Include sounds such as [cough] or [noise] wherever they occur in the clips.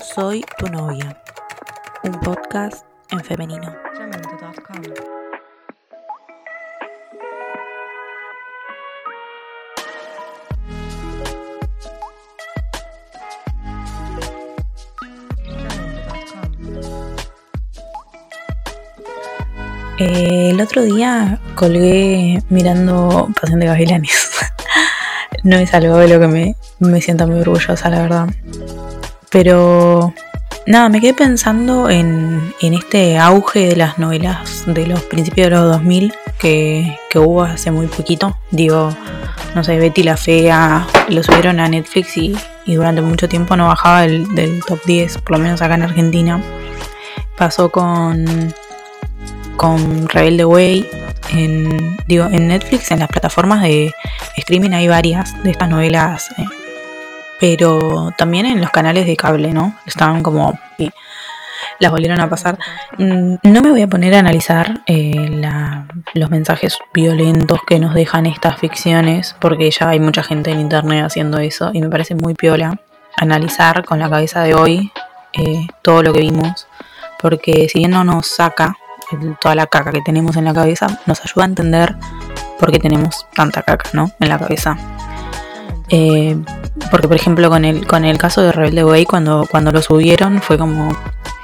soy tu novia, un podcast en femenino. El otro día colgué mirando Pasión de Gavilanes. [laughs] no es algo de lo que me, me sienta muy orgullosa, la verdad. Pero nada, me quedé pensando en, este auge de las novelas de los principios de los 2000 que, hubo hace muy poquito. Digo, no sé, Betty la Fea, lo subieron a Netflix y, durante mucho tiempo no bajaba del top 10, por lo menos acá en Argentina. Pasó con, con Rebelde Way. En, digo, en Netflix, en las plataformas de streaming hay varias de estas novelas eh, pero también en los canales de cable, ¿no? Estaban como... Las volvieron a pasar. Mm, no me voy a poner a analizar eh, los mensajes violentos que nos dejan estas ficciones, porque ya hay mucha gente en internet haciendo eso y me parece muy piola analizar con la cabeza de hoy eh, todo lo que vimos, porque si bien no nos saca toda la caca que tenemos en la cabeza, nos ayuda a entender por qué tenemos tanta caca, ¿no? En la cabeza. Eh, porque por ejemplo con el, con el caso de Rebelde Way, cuando, cuando lo subieron fue como,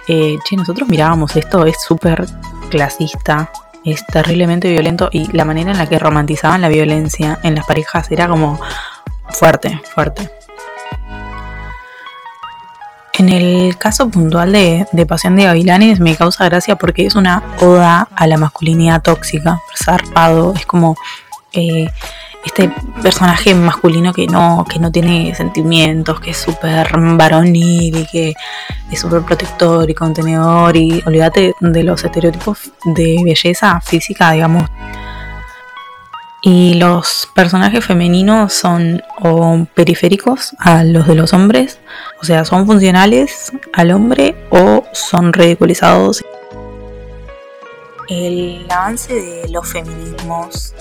eh, che, nosotros mirábamos esto, es súper clasista, es terriblemente violento y la manera en la que romantizaban la violencia en las parejas era como fuerte, fuerte. En el caso puntual de, de Pasión de Gavilanes me causa gracia porque es una oda a la masculinidad tóxica, zarpado, es como... Eh, este personaje masculino que no, que no tiene sentimientos, que es súper varonil y que es súper protector y contenedor y olvídate de los estereotipos de belleza física, digamos. Y los personajes femeninos son o periféricos a los de los hombres, o sea, son funcionales al hombre o son ridiculizados. El avance de los feminismos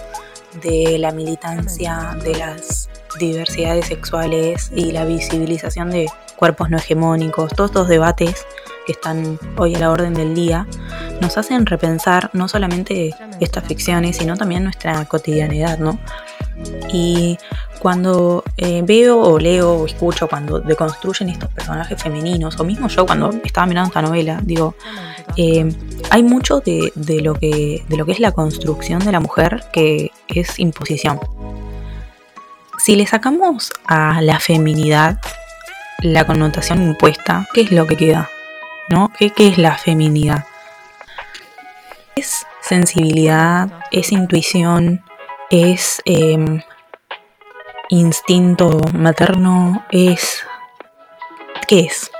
de la militancia de las diversidades sexuales y la visibilización de cuerpos no hegemónicos, todos estos debates que están hoy a la orden del día, nos hacen repensar no solamente estas ficciones, sino también nuestra cotidianidad, ¿no? Y cuando eh, veo o leo o escucho cuando deconstruyen estos personajes femeninos, o mismo yo cuando estaba mirando esta novela, digo, eh, hay mucho de, lo que, de lo que es la construcción de la mujer que es imposición. Si le sacamos a la feminidad la connotación impuesta, ¿qué es lo que queda? ¿No? ¿Qué, es la feminidad? Es sensibilidad, es intuición, es em, instinto materno, es... ¿Qué es?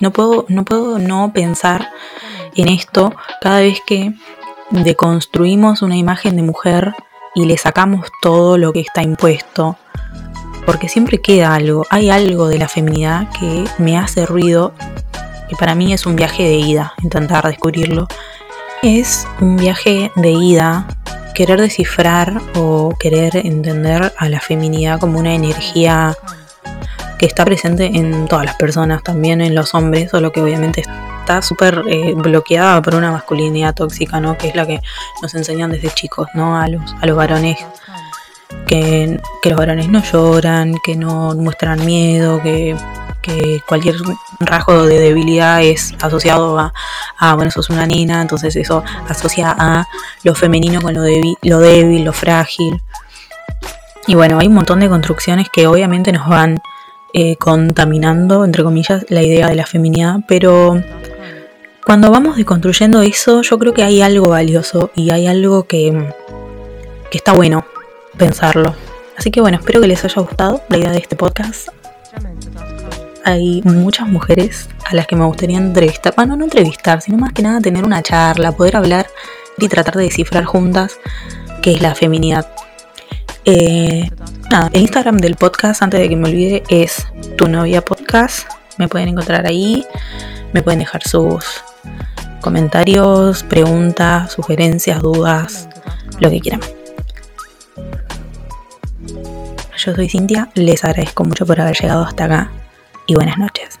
No puedo, no puedo no pensar en esto cada vez que deconstruimos una imagen de mujer y le sacamos todo lo que está impuesto. Porque siempre queda algo, hay algo de la feminidad que me hace ruido, y para mí es un viaje de ida, intentar descubrirlo. Es un viaje de ida, querer descifrar o querer entender a la feminidad como una energía que está presente en todas las personas, también en los hombres, solo que obviamente está súper eh, bloqueada por una masculinidad tóxica, ¿no? Que es la que nos enseñan desde chicos, ¿no? A los, a los varones. Que, los varones no lloran, que no muestran miedo, que, cualquier rasgo de debilidad es asociado a, a, bueno, sos una nena, entonces eso asocia a lo femenino con lo, débil, lo débil, lo frágil. Y bueno, hay un montón de construcciones que obviamente nos van eh, contaminando, entre comillas, la idea de la feminidad, pero cuando vamos deconstruyendo eso, yo creo que hay algo valioso y hay algo que, que está bueno pensarlo. Así que bueno, espero que les haya gustado la idea de este podcast. Hay muchas mujeres a las que me gustaría entrevistar, bueno, no entrevistar, sino más que nada tener una charla, poder hablar y tratar de descifrar juntas qué es la feminidad. Eh, nada, el Instagram del podcast, antes de que me olvide, es tu novia podcast. Me pueden encontrar ahí, me pueden dejar sus comentarios, preguntas, sugerencias, dudas, lo que quieran. Yo soy Cintia, les agradezco mucho por haber llegado hasta acá y buenas noches.